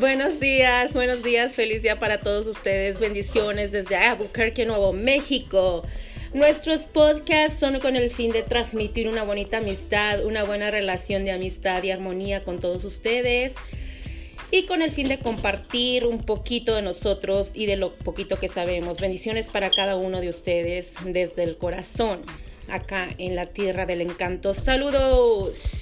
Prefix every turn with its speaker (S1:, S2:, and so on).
S1: Buenos días, buenos días, feliz día para todos ustedes, bendiciones desde Albuquerque, Nuevo México. Nuestros podcasts son con el fin de transmitir una bonita amistad, una buena relación de amistad y armonía con todos ustedes y con el fin de compartir un poquito de nosotros y de lo poquito que sabemos. Bendiciones para cada uno de ustedes desde el corazón, acá en la tierra del encanto. Saludos.